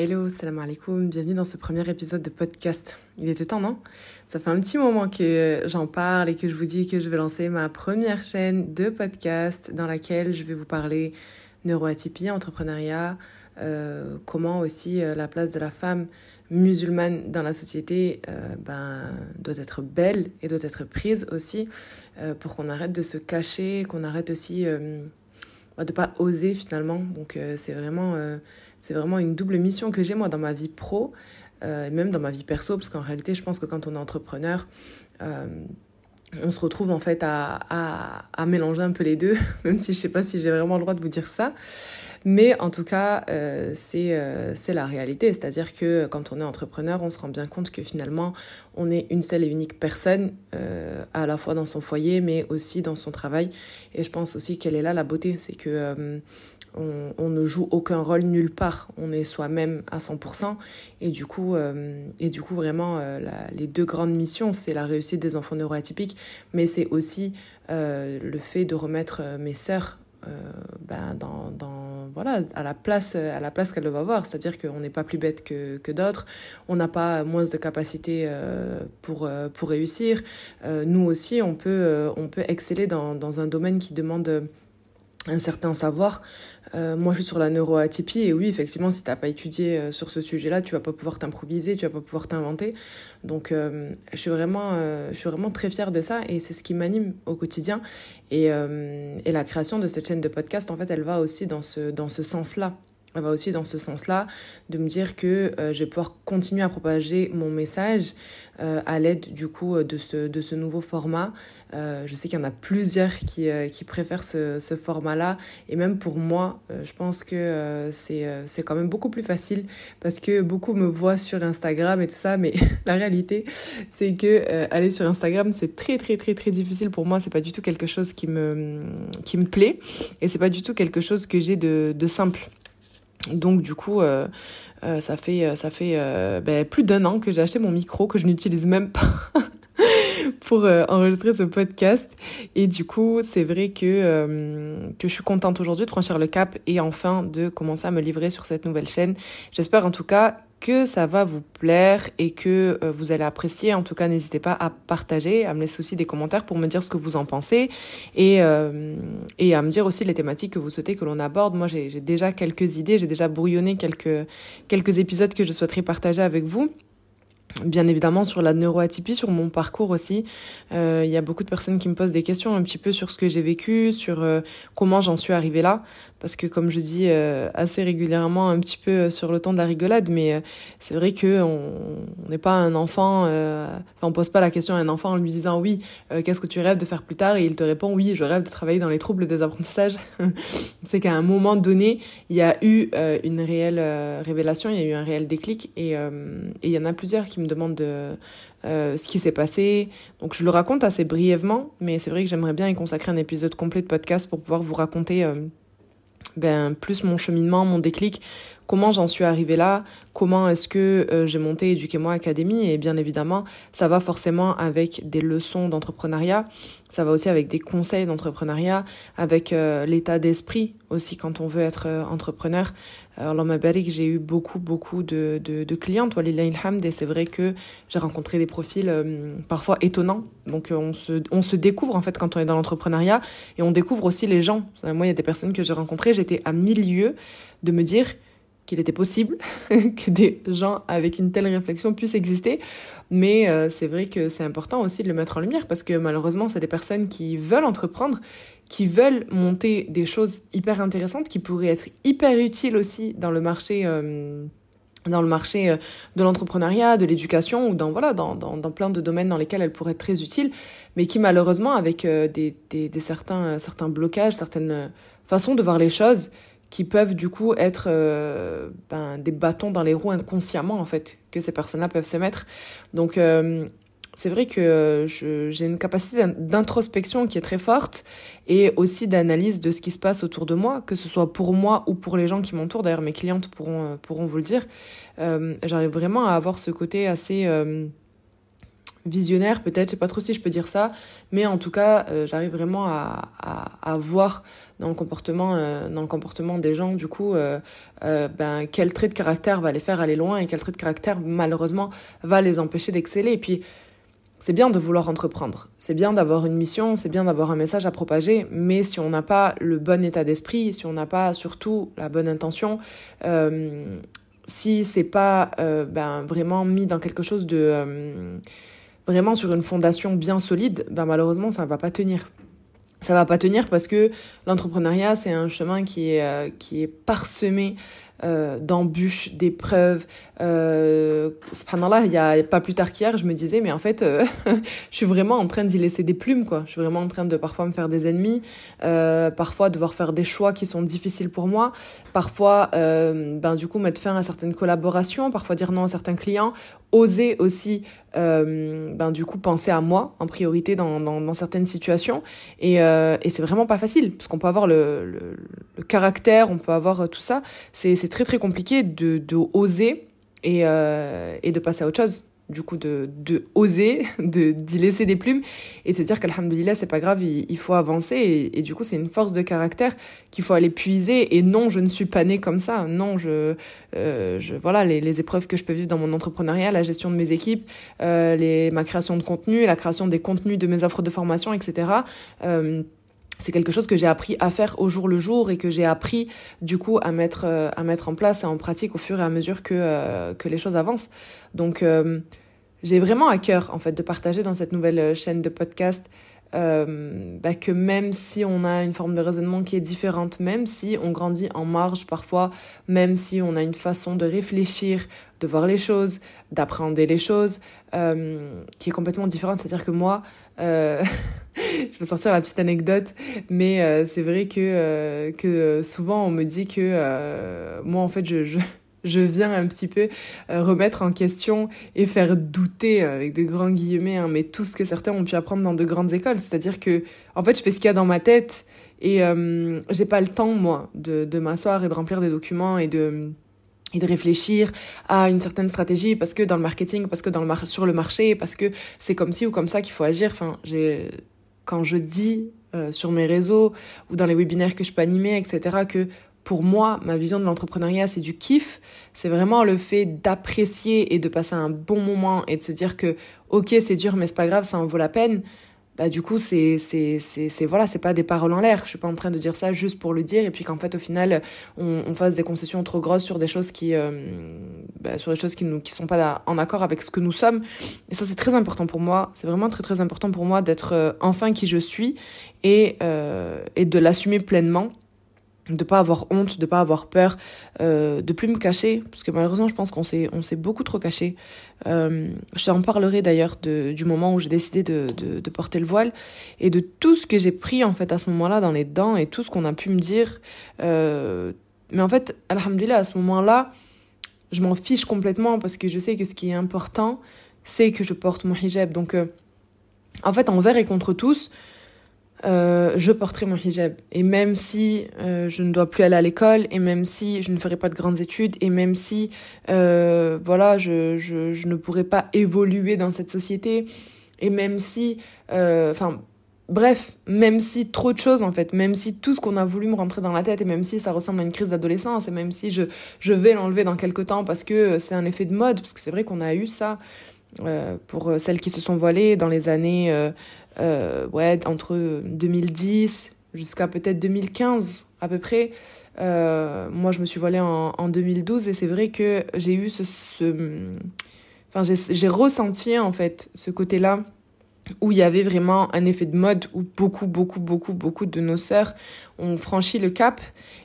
Hello, salam alaikum, bienvenue dans ce premier épisode de podcast. Il était temps, non? Ça fait un petit moment que j'en parle et que je vous dis que je vais lancer ma première chaîne de podcast dans laquelle je vais vous parler neuroatypie, entrepreneuriat, euh, comment aussi euh, la place de la femme musulmane dans la société euh, ben, doit être belle et doit être prise aussi pour qu'on arrête de se cacher, qu'on arrête aussi de pas oser finalement. Donc c'est vraiment c'est vraiment une double mission que j'ai moi dans ma vie pro euh, et même dans ma vie perso, parce qu'en réalité, je pense que quand on est entrepreneur, euh, on se retrouve en fait à, à, à, mélanger un peu les deux, même si je sais pas si j'ai vraiment le droit de vous dire ça. Mais en tout cas, euh, euh c'est la réalité. C'est-à-dire que quand on est entrepreneur, on se rend bien compte que finalement, on est une seule et unique personne, euh, à la fois dans son foyer, mais aussi dans son travail. Et je pense aussi qu'elle est là la beauté. C'est que on, ne joue aucun rôle nulle part. On est soi-même à 100%. Et du coup, et du coup vraiment, les deux grandes missions, c'est la réussite des enfants neuroatypiques, mais c'est aussi euh, le fait de remettre mes sœurs ben, dans, dans, voilà, à la place, à la place qu'elles doivent avoir. C'est-à-dire qu'on n'est pas plus bête que, que d'autres, on n'a pas moins de capacité pour, pour réussir. nous aussi, on peut, on peut exceller dans, dans un domaine qui demande un certain savoir. Euh, moi, je suis sur la neuroatypie et oui, effectivement, si tu n'as pas étudié euh, sur ce sujet-là, tu vas pas pouvoir t'improviser, tu vas pas pouvoir t'inventer. Donc, euh, je, suis vraiment, je suis vraiment très fière de ça et c'est ce qui m'anime au quotidien. Et, et la création de cette chaîne de podcast, en fait, elle va aussi dans ce, dans ce sens-là va aussi dans ce sens-là, de me dire que euh, je vais pouvoir continuer à propager mon message euh, à l'aide du coup de ce, de ce nouveau format. Euh, je sais qu'il y en a plusieurs qui, qui préfèrent ce, ce format-là et même pour moi, je pense que c'est c'est quand même beaucoup plus facile parce que beaucoup me voient sur Instagram et tout ça, mais la réalité, c'est que aller sur Instagram, c'est très très très très difficile pour moi. C'est pas du tout quelque chose qui me qui me plaît et c'est pas du tout quelque chose que j'ai de, de simple. Donc du coup, euh, euh, ça fait, euh, ben, plus d'un an que j'ai acheté mon micro, que je n'utilise même pas pour enregistrer ce podcast. Et du coup, c'est vrai que, que je suis contente aujourd'hui de franchir le cap et enfin de commencer à me livrer sur cette nouvelle chaîne. J'espère en tout cas que ça va vous plaire et que euh, vous allez apprécier. En tout cas, n'hésitez pas à partager, à me laisser aussi des commentaires pour me dire ce que vous en pensez et, euh, à me dire aussi les thématiques que vous souhaitez que l'on aborde. Moi, j'ai déjà quelques idées, j'ai déjà brouillonné quelques, quelques épisodes que je souhaiterais partager avec vous bien évidemment sur la neuroatypie, sur mon parcours aussi. Euh, il y a beaucoup de personnes qui me posent des questions un petit peu sur ce que j'ai vécu, sur comment j'en suis arrivée là. Parce que comme je dis euh, assez régulièrement, un petit peu sur le ton de la rigolade, mais c'est vrai que on n'est pas un enfant, enfin, on pose pas la question à un enfant en lui disant oui, qu'est-ce que tu rêves de faire plus tard? Et il te répond oui, je rêve de travailler dans les troubles des apprentissages. c'est qu'à un moment donné, il y a eu une réelle révélation, il y a eu un réel déclic, et il y en a plusieurs qui me demande de, euh, ce qui s'est passé. Donc je le raconte assez brièvement, mais c'est vrai que j'aimerais bien y consacrer un épisode complet de podcast pour pouvoir vous raconter euh, ben, plus mon cheminement, mon déclic, comment j'en suis arrivée là, comment est-ce que euh, j'ai monté Éduquez-moi Académie, et bien évidemment, ça va forcément avec des leçons d'entrepreneuriat, ça va aussi avec des conseils d'entrepreneuriat, avec euh, l'état d'esprit aussi quand on veut être euh, entrepreneur. Alors, ma que j'ai eu beaucoup, beaucoup de, de, de clientes, et c'est vrai que j'ai rencontré des profils parfois étonnants. Donc, on se, on se découvre en fait quand on est dans l'entrepreneuriat, et on découvre aussi les gens. Moi, il y a des personnes que j'ai rencontrées, j'étais à milieu de me dire, qu'il était possible que des gens avec une telle réflexion puissent exister. Mais euh, c'est vrai que c'est important aussi de le mettre en lumière parce que malheureusement, c'est des personnes qui veulent entreprendre, qui veulent monter des choses hyper intéressantes, qui pourraient être hyper utiles aussi dans le marché. Euh, dans le marché euh, de l'entrepreneuriat, de l'éducation ou dans voilà dans, dans, plein de domaines dans lesquels elles pourraient être très utiles, mais qui malheureusement avec des, des certains certains blocages, certaines façons de voir les choses, qui peuvent du coup être euh, ben, des bâtons dans les roues inconsciemment en fait que ces personnes-là peuvent se mettre. Donc euh, c'est vrai que j'ai une capacité d'introspection qui est très forte et aussi d'analyse de ce qui se passe autour de moi, que ce soit pour moi ou pour les gens qui m'entourent. D'ailleurs, mes clientes pourront, pourront vous le dire. Euh, J'arrive vraiment à avoir ce côté assez visionnaire peut-être, je sais pas trop si je peux dire ça, mais en tout cas, euh, j'arrive vraiment à, à, voir dans le comportement, euh, dans le comportement des gens, du coup, euh, ben quel trait de caractère va les faire aller loin et quel trait de caractère malheureusement va les empêcher d'exceller. Et puis c'est bien de vouloir entreprendre, c'est bien d'avoir une mission, c'est bien d'avoir un message à propager, mais si on n'a pas le bon état d'esprit, si on n'a pas surtout la bonne intention, euh, si c'est pas euh, ben, vraiment mis dans quelque chose de euh, vraiment sur une fondation bien solide, ben malheureusement ça ne va pas tenir. Ça va pas tenir parce que l'entrepreneuriat c'est un chemin qui est euh, qui est parsemé euh, d'embûches, d'épreuves. Euh, subhanallah, il y a pas plus tard qu'hier, je me disais, mais en fait, euh, je suis vraiment en train d'y laisser des plumes, quoi. Je suis vraiment en train de parfois me faire des ennemis, parfois devoir faire des choix qui sont difficiles pour moi, parfois, ben du coup, mettre fin à certaines collaborations, parfois dire non à certains clients, oser aussi euh, ben du coup penser à moi en priorité dans, dans, certaines situations. Et, euh, et c'est vraiment pas facile parce qu'on peut avoir le, le, caractère on peut avoir tout ça. C'est très très compliqué de, de oser et, euh, et de passer à autre chose du coup de, de oser, de d'y laisser des plumes et se dire qu'alhamdulillah c'est pas grave, il, il, faut avancer et, et du coup c'est une force de caractère qu'il faut aller puiser et non je ne suis pas née comme ça, non je, euh, je voilà les, les épreuves que je peux vivre dans mon entrepreneuriat, la gestion de mes équipes, euh, les, ma création de contenu, la création des contenus de mes offres de formation etc. Euh, c'est quelque chose que j'ai appris à faire au jour le jour et que j'ai appris du coup à mettre euh, à mettre en place et en pratique au fur et à mesure que euh, que les choses avancent. Donc euh, j'ai vraiment à cœur en fait de partager dans cette nouvelle chaîne de podcast euh, bah, que même si on a une forme de raisonnement qui est différente, même si on grandit en marge parfois, même si on a une façon de réfléchir, de voir les choses, d'appréhender les choses, euh, qui est complètement différente. C'est-à-dire que moi, euh, je peux sortir la petite anecdote, mais c'est vrai que, que souvent on me dit que moi en fait je, je viens un petit peu remettre en question et faire douter avec de grands guillemets, hein, mais tout ce que certains ont pu apprendre dans de grandes écoles. C'est-à-dire que en fait je fais ce qu'il y a dans ma tête et euh, j'ai pas le temps moi de, m'asseoir et de remplir des documents et de et de réfléchir à une certaine stratégie parce que dans le marketing, parce que dans le sur le marché, parce que c'est comme ci ou comme ça qu'il faut agir. Enfin, quand je dis euh, sur mes réseaux ou dans les webinaires que je peux animer, etc., que pour moi, ma vision de l'entrepreneuriat, c'est du kiff. C'est vraiment le fait d'apprécier et de passer un bon moment et de se dire que, ok, c'est dur, mais c'est pas grave, ça en vaut la peine. Bah du coup c'est c'est c'est voilà c'est pas des paroles en l'air. Je suis pas en train de dire ça juste pour le dire et puis qu'en fait au final on, fasse des concessions trop grosses sur des choses qui euh, bah, sur des choses qui nous qui sont pas en accord avec ce que nous sommes. Et ça c'est très important pour moi. C'est vraiment très très important pour moi d'être euh, enfin qui je suis et euh, et de l'assumer pleinement de pas avoir honte, de pas avoir peur, euh, de plus me cacher, parce que malheureusement je pense qu'on s'est on s'est beaucoup trop caché. Euh, je t'en parlerai d'ailleurs du moment où j'ai décidé de, porter le voile et de tout ce que j'ai pris en fait à ce moment-là dans les dents et tout ce qu'on a pu me dire. Euh, mais en fait, alhamdulillah, à ce moment-là, je m'en fiche complètement parce que je sais que ce qui est important, c'est que je porte mon hijab. Donc, euh, en fait, envers et contre tous, euh, je porterai mon hijab. Et même si euh, je ne dois plus aller à l'école, et même si je ne ferai pas de grandes études, et même si euh, voilà, je, je, ne pourrai pas évoluer dans cette société, et même si, enfin, bref, même si trop de choses en fait, même si tout ce qu'on a voulu me rentrer dans la tête, et même si ça ressemble à une crise d'adolescence, et même si je, je vais l'enlever dans quelques temps parce que c'est un effet de mode, parce que c'est vrai qu'on a eu ça. Euh, pour celles qui se sont voilées dans les années euh, euh, ouais, entre 2010 jusqu'à peut-être 2015 à peu près. Euh, moi, je me suis voilée en, en 2012 et c'est vrai que j'ai eu ce, ce... enfin, j'ai ressenti en fait ce côté-là où il y avait vraiment un effet de mode où beaucoup, beaucoup, beaucoup, beaucoup de nos sœurs ont franchi le cap.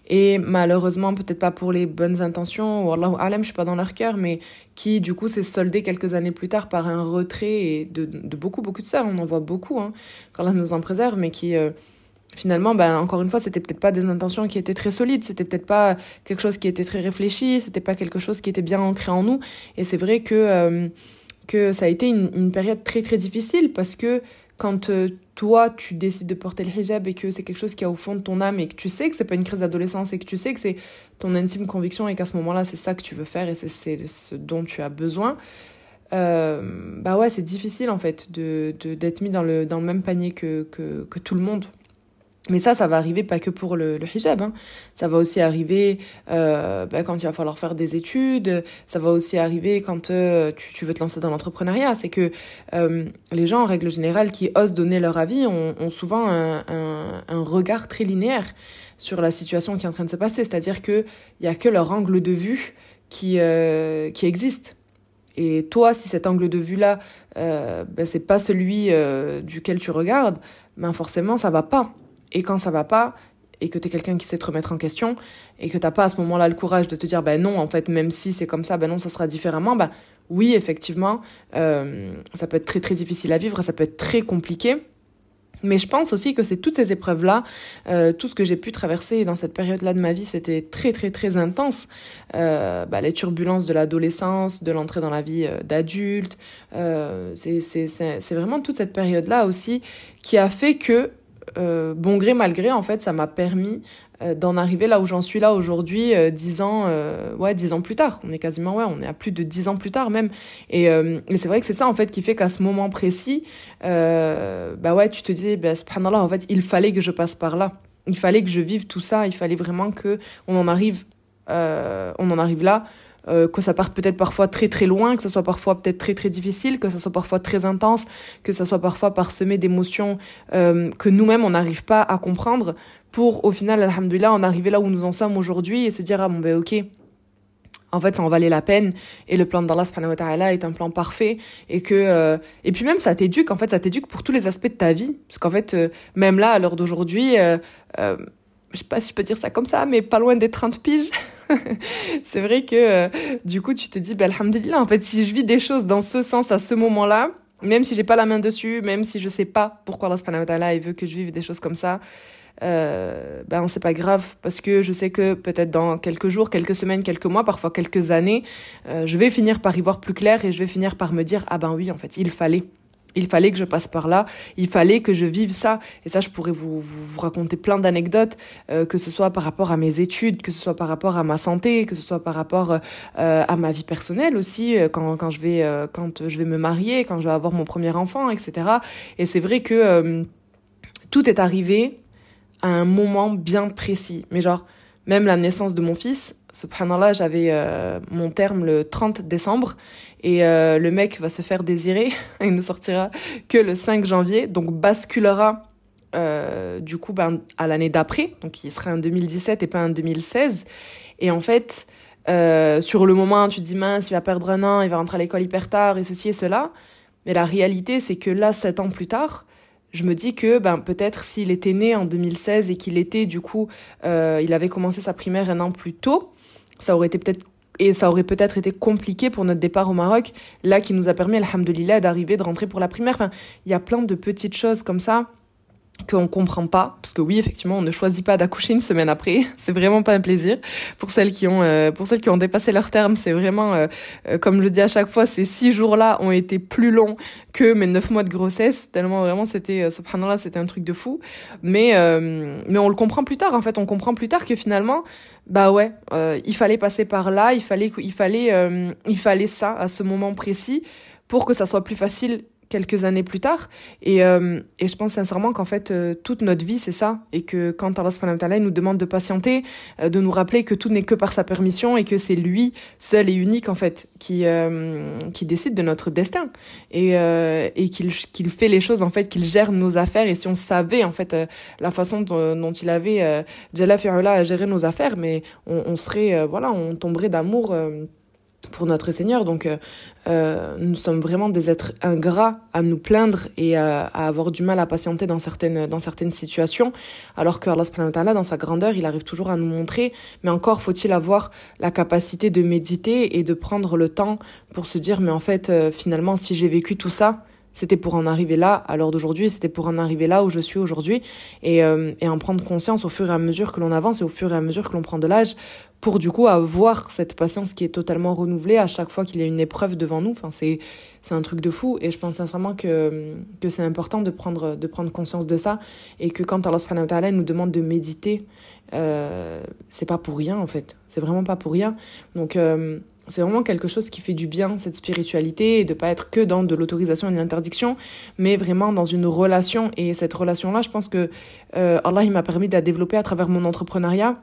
Et malheureusement, peut-être pas pour les bonnes intentions, ou Allah alam, je suis pas dans leur cœur, mais qui du coup s'est soldé quelques années plus tard par un retrait de, beaucoup, beaucoup de sœurs, on en voit beaucoup, hein, quand là nous en préserve, mais qui euh, finalement, ben, encore une fois, c'était peut-être pas des intentions qui étaient très solides, c'était peut-être pas quelque chose qui était très réfléchi, c'était pas quelque chose qui était bien ancré en nous, et c'est vrai que... Euh, que ça a été une, période très très difficile parce que quand euh, toi tu décides de porter le hijab et que c'est quelque chose qui est au fond de ton âme et que tu sais que c'est pas une crise d'adolescence et que tu sais que c'est ton intime conviction et qu'à ce moment-là c'est ça que tu veux faire et c'est ce dont tu as besoin, bah ouais, c'est difficile en fait de, d'être mis dans le, dans le même panier que, que tout le monde. Mais ça, ça va arriver pas que pour le, hijab. Hein. Ça va aussi arriver euh, bah, quand il va falloir faire des études. Ça va aussi arriver quand euh, tu, veux te lancer dans l'entrepreneuriat. C'est que euh, les gens, en règle générale, qui osent donner leur avis, ont, souvent un, regard très linéaire sur la situation qui est en train de se passer. C'est-à-dire qu'il n'y a que leur angle de vue qui, qui existe. Et toi, si cet angle de vue-là, euh, ben, c'est pas celui duquel tu regardes, ben forcément, ça va pas. Et quand ça va pas, et que tu es quelqu'un qui sait te remettre en question, et que t'as pas à ce moment-là le courage de te dire, ben non, en fait, même si c'est comme ça, ben non, ça sera différemment, ben oui, effectivement, euh, ça peut être très très difficile à vivre, ça peut être très compliqué. Mais je pense aussi que c'est toutes ces épreuves-là, euh, tout ce que j'ai pu traverser dans cette période-là de ma vie, c'était très très très intense. Euh, bah, les turbulences de l'adolescence, de l'entrée dans la vie euh, d'adulte, c'est vraiment toute cette période-là aussi qui a fait que euh, bon gré mal gré, en fait, ça m'a permis euh, d'en arriver là où j'en suis là aujourd'hui, euh, dix ans, euh, ouais, dix ans plus tard. On est quasiment, ouais, on est à plus de dix ans plus tard même. Et, et c'est vrai que c'est ça, en fait, qui fait qu'à ce moment précis, bah ouais, tu te dis, bah, subhanallah, en fait, il fallait que je passe par là. Il fallait que je vive tout ça. Il fallait vraiment que on en arrive, on en arrive là. Euh, que ça parte peut-être parfois très très loin, que ce soit parfois peut-être très très difficile, que ça soit parfois très intense, que ça soit parfois parsemé d'émotions euh, que nous-mêmes on n'arrive pas à comprendre, pour au final, alhamdulillah, en arriver là où nous en sommes aujourd'hui et se dire ah bon ben ok, en fait, ça en valait la peine et le plan d'Allah subhanahu wa ta'ala est un plan parfait et que euh, et puis même ça t'éduque en fait ça t'éduque pour tous les aspects de ta vie. Parce qu'en fait même là à l'heure d'aujourd'hui je sais pas si je peux dire ça comme ça mais pas loin des 30 piges. C'est vrai que euh, du coup, tu te dis, bah, alhamdulillah, en fait, si je vis des choses dans ce sens à ce moment-là, même si j'ai pas la main dessus, même si je sais pas pourquoi Allah veut que je vive des choses comme ça, euh, ben c'est pas grave parce que je sais que peut-être dans quelques jours, quelques semaines, quelques mois, parfois quelques années, euh, je vais finir par y voir plus clair et je vais finir par me dire ah ben oui en fait il fallait il fallait que je passe par là, il fallait que je vive ça. Et ça, je pourrais vous, vous, raconter plein d'anecdotes, euh, que ce soit par rapport à mes études, que ce soit par rapport à ma santé, que ce soit par rapport euh, à ma vie personnelle aussi, euh, quand, quand, je vais, quand je vais me marier, quand je vais avoir mon premier enfant, etc. Et c'est vrai que tout est arrivé à un moment bien précis. Mais genre, même la naissance de mon fils, subhanallah, j'avais euh, mon terme le 30 décembre et euh, le mec va se faire désirer, il ne sortira que le 5 janvier, donc basculera euh, du coup ben, à l'année d'après, donc il sera en 2017 et pas en 2016. Et en fait, sur le moment, tu te dis mince, il va perdre un an, il va rentrer à l'école hyper tard et ceci et cela. Mais la réalité, c'est que là, sept ans plus tard, je me dis que ben peut-être s'il était né en 2016 et qu'il était du coup, euh, il avait commencé sa primaire un an plus tôt, ça aurait été peut-être et ça aurait peut-être été compliqué pour notre départ au Maroc, là qui nous a permis, alhamdoulilah, d'arriver, de rentrer pour la primaire. Enfin, il y a plein de petites choses comme ça qu'on comprend pas parce que oui effectivement on ne choisit pas d'accoucher une semaine après c'est vraiment pas un plaisir. Pour celles qui ont euh, pour celles qui ont dépassé leur terme c'est vraiment euh, euh, comme je dis à chaque fois ces six jours là ont été plus longs que mes neuf mois de grossesse tellement vraiment c'était subhanallah c'était un truc de fou. Mais mais on le comprend plus tard en fait. On comprend plus tard que finalement bah ouais il fallait passer par là il fallait il fallait il fallait ça à ce moment précis pour que ça soit plus facile quelques années plus tard. Et, euh, et je pense sincèrement qu'en fait, euh, toute notre vie, c'est ça. Et que quand Allah nous demande de patienter, euh, de nous rappeler que tout n'est que par sa permission et que c'est lui, seul et unique, en fait, qui, qui décide de notre destin. Et, et qu'il qu'il fait les choses, en fait, qu'il gère nos affaires. Et si on savait, en fait, la façon dont, il avait, Jalla à gérer nos affaires, mais on, on serait, voilà, on tomberait d'amour pour notre Seigneur. Donc, euh, euh, nous sommes vraiment des êtres ingrats à nous plaindre et à, à, avoir du mal à patienter dans certaines, dans certaines situations, alors que Allah, dans sa grandeur, il arrive toujours à nous montrer. Mais encore faut-il avoir la capacité de méditer et de prendre le temps pour se dire, mais en fait, euh, finalement, si j'ai vécu tout ça, c'était pour en arriver là à l'heure d'aujourd'hui, c'était pour en arriver là où je suis aujourd'hui et, euh, et en prendre conscience au fur et à mesure que l'on avance et au fur et à mesure que l'on prend de l'âge pour du coup avoir cette patience qui est totalement renouvelée à chaque fois qu'il y a une épreuve devant nous. Enfin, c'est c'est un truc de fou et je pense sincèrement que que c'est important de prendre de prendre conscience de ça et que quand Allah subhanahu wa nous demande de méditer, euh, c'est pas pour rien en fait. C'est vraiment pas pour rien. Donc euh, c'est vraiment quelque chose qui fait du bien, cette spiritualité, et de pas être que dans de l'autorisation et de l'interdiction, mais vraiment dans une relation. Et cette relation-là, je pense que euh, Allah, il m'a permis de la développer à travers mon entrepreneuriat,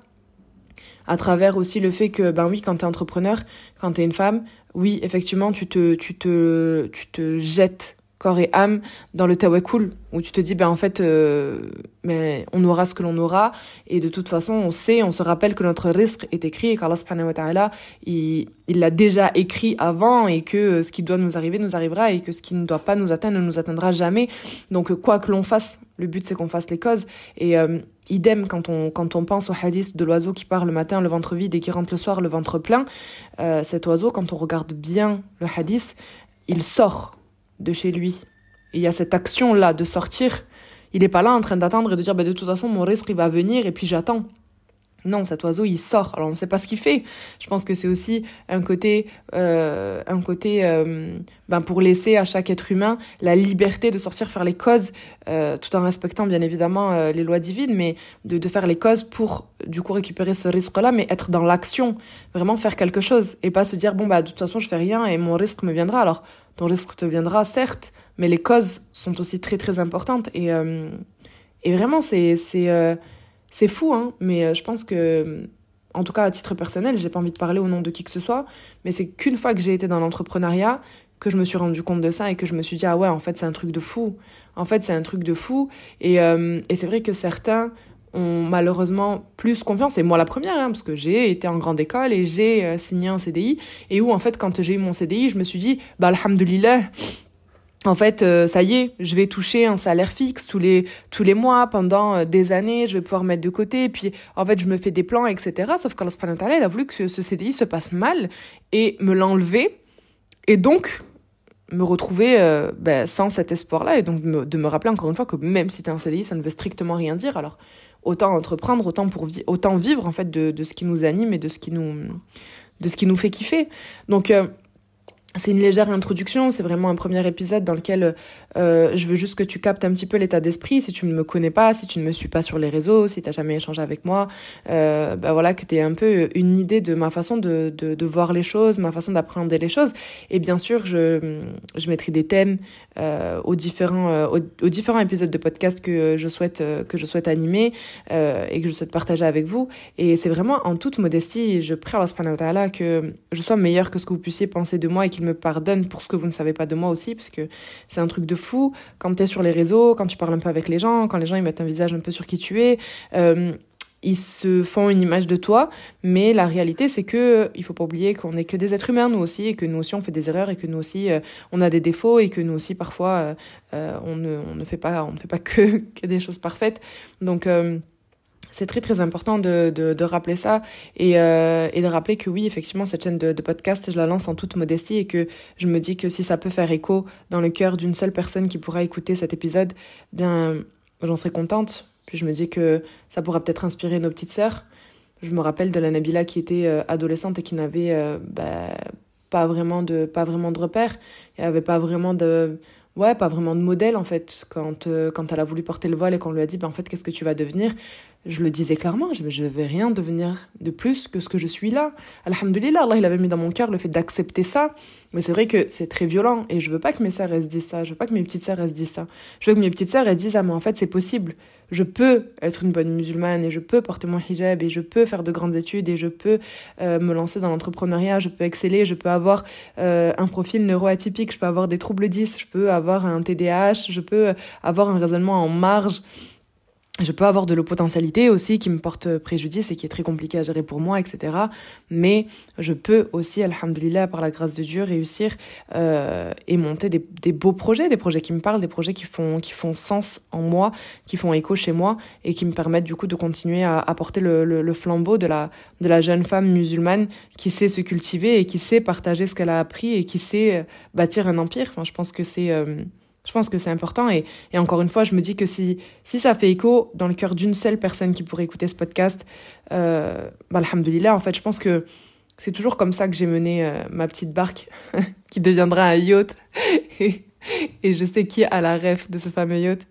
à travers aussi le fait que, ben oui, quand tu es entrepreneur, quand tu es une femme, oui, effectivement, tu te, tu te, tu te jettes corps et âme dans le tawakkul où tu te dis ben en fait euh, mais on aura ce que l'on aura et de toute façon on sait on se rappelle que notre risque est écrit et qu'Allah subhanahu wa ta'ala il l'a déjà écrit avant et que euh, ce qui doit nous arriver nous arrivera et que ce qui ne doit pas nous atteindre ne nous atteindra jamais. Donc quoi que l'on fasse le but c'est qu'on fasse les causes. Et euh, idem quand on quand on pense au hadith de l'oiseau qui part le matin le ventre vide et qui rentre le soir le ventre plein. Cet oiseau quand on regarde bien le hadith il sort de chez lui. Il y a cette action-là de sortir. Il n'est pas là en train d'attendre et de dire bah, de toute façon mon risque il va venir et puis j'attends. Non, cet oiseau il sort. Alors on ne sait pas ce qu'il fait. Je pense que c'est aussi un côté, euh, un côté, euh, ben pour laisser à chaque être humain la liberté de sortir faire les causes, euh, tout en respectant bien évidemment les lois divines, mais de, de faire les causes pour du coup récupérer ce risque-là, mais être dans l'action, vraiment faire quelque chose et pas se dire bon bah de toute façon je fais rien et mon risque me viendra. Alors ton risque te viendra, certes, mais les causes sont aussi très très importantes. Et, euh, et vraiment, c'est euh, c'est fou, hein, mais euh, je pense que, en tout cas à titre personnel, j'ai pas envie de parler au nom de qui que ce soit, mais c'est qu'une fois que j'ai été dans l'entrepreneuriat, que je me suis rendu compte de ça et que je me suis dit, ah ouais, en fait, c'est un truc de fou. En fait, c'est un truc de fou. Et, et c'est vrai que certains ont malheureusement plus confiance, et moi la première, hein, parce que j'ai été en grande école et j'ai euh, signé un CDI, et où en fait quand j'ai eu mon CDI, je me suis dit, bah alhamdoulilah, en fait, euh, ça y est, je vais toucher un salaire fixe tous les tous les mois pendant euh, des années, je vais pouvoir mettre de côté, et puis en fait je me fais des plans, etc. Sauf qu'Allah il a voulu que ce, CDI se passe mal et me l'enlever, et donc me retrouver ben, sans cet espoir-là, et donc de me rappeler encore une fois que même si tu un CDI, ça ne veut strictement rien dire. Alors autant entreprendre, autant, pour autant vivre en fait de, de, ce qui nous anime et de ce qui nous, de ce qui nous fait kiffer. Donc euh, c'est une légère introduction, c'est vraiment un premier épisode dans lequel euh, je veux juste que tu captes un petit peu l'état d'esprit. Si tu ne me connais pas, si tu ne me suis pas sur les réseaux, si tu n'as jamais échangé avec moi, euh, bah voilà, que tu aies un peu une idée de ma façon de, de, voir les choses, ma façon d'appréhender les choses. Et bien sûr, je, je mettrai des thèmes euh, aux, différents, euh, aux, différents épisodes de podcast que je souhaite, que je souhaite animer et que je souhaite partager avec vous. Et c'est vraiment en toute modestie, je prie à Allah que je sois meilleure que ce que vous puissiez penser de moi et qu'il me pardonne pour ce que vous ne savez pas de moi aussi, parce que c'est un truc de fou. Quand tu es sur les réseaux, quand tu parles un peu avec les gens, quand les gens ils mettent un visage un peu sur qui tu es, euh, ils se font une image de toi, mais la réalité c'est que il faut pas oublier qu'on n'est que des êtres humains nous aussi et que nous aussi on fait des erreurs et que nous aussi euh, on a des défauts et que nous aussi parfois euh, on, ne, on ne fait pas on ne fait pas que, que des choses parfaites. Donc c'est très très important de, de, rappeler ça et, euh, et de rappeler que oui, effectivement, cette chaîne de, podcast, je la lance en toute modestie et que je me dis que si ça peut faire écho dans le cœur d'une seule personne qui pourra écouter cet épisode, bien, j'en serais contente. Puis je me dis que ça pourra peut-être inspirer nos petites sœurs. Je me rappelle de la Nabila qui était euh, adolescente et qui n'avait euh, bah, pas vraiment de pas vraiment de repères. Elle avait pas vraiment de ouais, pas vraiment de modèle en fait. Quand, quand elle a voulu porter le voile et qu'on lui a dit, ben, en fait, qu'est-ce que tu vas devenir? Je le disais clairement, je ne vais rien devenir de plus que ce que je suis là. Alhamdulillah, Allah, il avait mis dans mon cœur le fait d'accepter ça. Mais c'est vrai que c'est très violent et je veux pas que mes sœurs, se disent ça. Je veux pas que mes petites sœurs, se disent ça. Je veux que mes petites sœurs, elles disent, ah, mais en fait, c'est possible. Je peux être une bonne musulmane et je peux porter mon hijab et je peux faire de grandes études et je peux euh, me lancer dans l'entrepreneuriat, je peux exceller, je peux avoir euh, un profil neuroatypique, je peux avoir des troubles 10, je peux avoir un TDAH, je peux avoir un raisonnement en marge je peux avoir de l'eau potentialité aussi qui me porte préjudice et qui est très compliqué à gérer pour moi, etc. Mais je peux aussi, alhamdulillah, par la grâce de Dieu, réussir euh, et monter des, beaux projets, des projets qui me parlent, des projets qui font, qui font sens en moi, qui font écho chez moi et qui me permettent du coup de continuer à apporter le, flambeau de la, de la jeune femme musulmane qui sait se cultiver et qui sait partager ce qu'elle a appris et qui sait bâtir un empire. Je pense que c'est... Euh, je pense que c'est important et, encore une fois, je me dis que si, ça fait écho dans le cœur d'une seule personne qui pourrait écouter ce podcast, euh, bah, alhamdoulilah, en fait, je pense que c'est toujours comme ça que j'ai mené euh, ma petite barque qui deviendra un yacht. et, je sais qui a la ref de ce fameux yacht.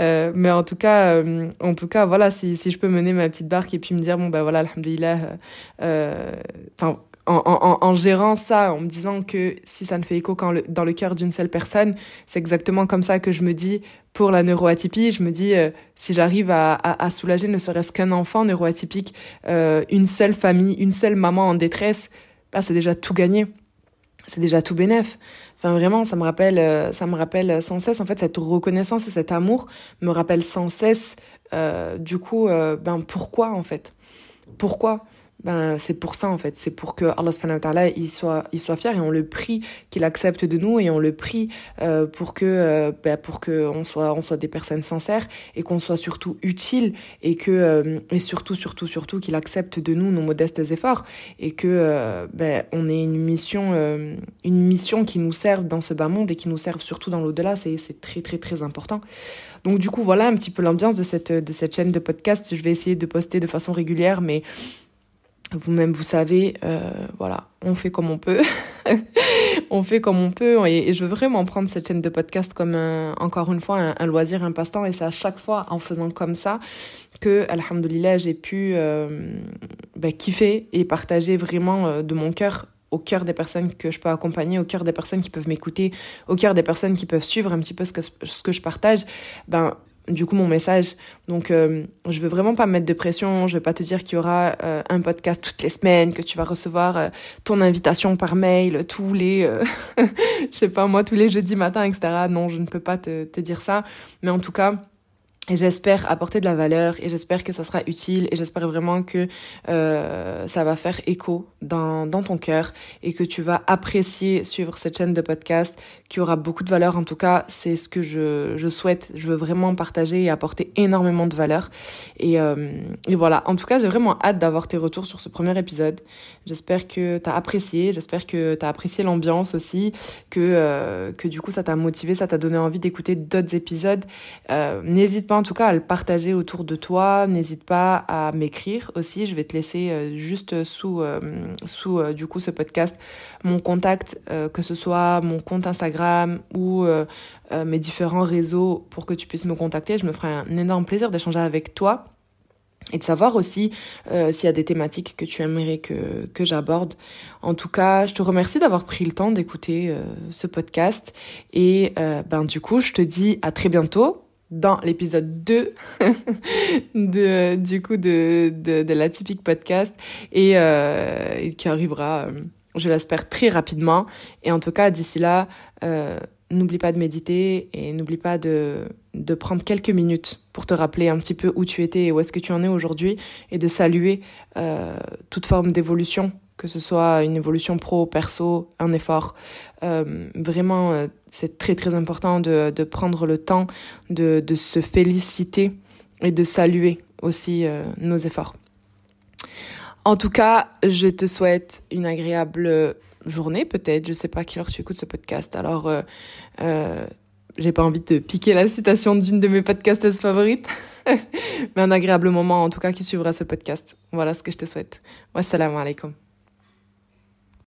Euh, mais en tout cas, euh, en tout cas, voilà, si, je peux mener ma petite barque et puis me dire, bon, bah voilà, alhamdoulilah, enfin, en, gérant ça, en me disant que si ça ne fait écho qu'en dans le cœur d'une seule personne, c'est exactement comme ça que je me dis pour la neuroatypie. Je me dis, euh, si j'arrive à, soulager ne serait-ce qu'un enfant neuroatypique, euh, une seule famille, une seule maman en détresse, bah, c'est déjà tout gagné. C'est déjà tout bénef. Enfin vraiment, ça me rappelle, euh, ça me rappelle sans cesse en fait cette reconnaissance et cet amour me rappelle sans cesse du coup ben pourquoi en fait? Pourquoi? Ben, c'est pour ça en fait, c'est pour que Allah subhanahu wa il soit, il soit fier et on le prie qu'il accepte de nous et on le prie euh, pour que, euh, ben, pour que on soit, on soit des personnes sincères et qu'on soit surtout utile et que, euh, et surtout, surtout, surtout qu'il accepte de nous nos modestes efforts et que, euh, ben, on ait une mission, une mission qui nous serve dans ce bas monde et qui nous serve surtout dans l'au-delà, c'est, c'est très, très, très important. Donc du coup, voilà un petit peu l'ambiance de cette, de cette chaîne de podcast. Je vais essayer de poster de façon régulière, mais vous-même, vous savez, euh, voilà, on fait comme on peut. on fait comme on peut. Et, je veux vraiment prendre cette chaîne de podcast comme, un, encore une fois, un, loisir, un passe-temps. Et c'est à chaque fois en faisant comme ça que, alhamdoulilah, j'ai pu euh, bah, kiffer et partager vraiment euh, de mon cœur au cœur des personnes que je peux accompagner, au cœur des personnes qui peuvent m'écouter, au cœur des personnes qui peuvent suivre un petit peu ce que, ce que je partage, ben, du coup mon message. Donc euh, je veux vraiment pas mettre de pression, je veux pas te dire qu'il y aura euh, un podcast toutes les semaines, que tu vas recevoir euh, ton invitation par mail tous les je sais pas moi tous les jeudis matin etc. Non, je ne peux pas te dire ça, mais en tout cas et j'espère apporter de la valeur et j'espère que ça sera utile et j'espère vraiment que euh, ça va faire écho dans, ton cœur et que tu vas apprécier suivre cette chaîne de podcast qui aura beaucoup de valeur. En tout cas, c'est ce que je, je souhaite. Je veux vraiment partager et apporter énormément de valeur. Et, euh, et voilà, en tout cas, j'ai vraiment hâte d'avoir tes retours sur ce premier épisode. J'espère que tu as apprécié, j'espère que tu as apprécié l'ambiance aussi, que, euh, que du coup ça t'a motivé, ça t'a donné envie d'écouter d'autres épisodes. Euh, n'hésite pas en tout cas à le partager autour de toi, n'hésite pas à m'écrire aussi, je vais te laisser euh, juste sous, sous du coup ce podcast mon contact, que ce soit mon compte Instagram ou mes différents réseaux pour que tu puisses me contacter. Je me ferai un énorme plaisir d'échanger avec toi et de savoir aussi euh, s'il y a des thématiques que tu aimerais que, que j'aborde. En tout cas, je te remercie d'avoir pris le temps d'écouter euh, ce podcast. Et euh, ben du coup, je te dis à très bientôt dans l'épisode 2 de du coup de de, de la typique podcast. Et, et qui arrivera je l'espère très rapidement. Et en tout cas d'ici là n'oublie pas de méditer et n'oublie pas de, de prendre quelques minutes pour te rappeler un petit peu où tu étais et où est-ce que tu en es aujourd'hui et de saluer euh, toute forme d'évolution, que ce soit une évolution pro, perso, un effort. Euh, vraiment, euh, c'est très très important de, de prendre le temps de, de se féliciter et de saluer aussi nos efforts. En tout cas, je te souhaite une agréable journée peut-être, je sais pas à quelle heure tu écoutes ce podcast. Alors, euh, euh, j'ai pas envie de piquer la citation d'une de mes podcasteuses favorites, mais un agréable moment en tout cas qui suivra ce podcast. Voilà ce que je te souhaite. Wassalamu alaikum.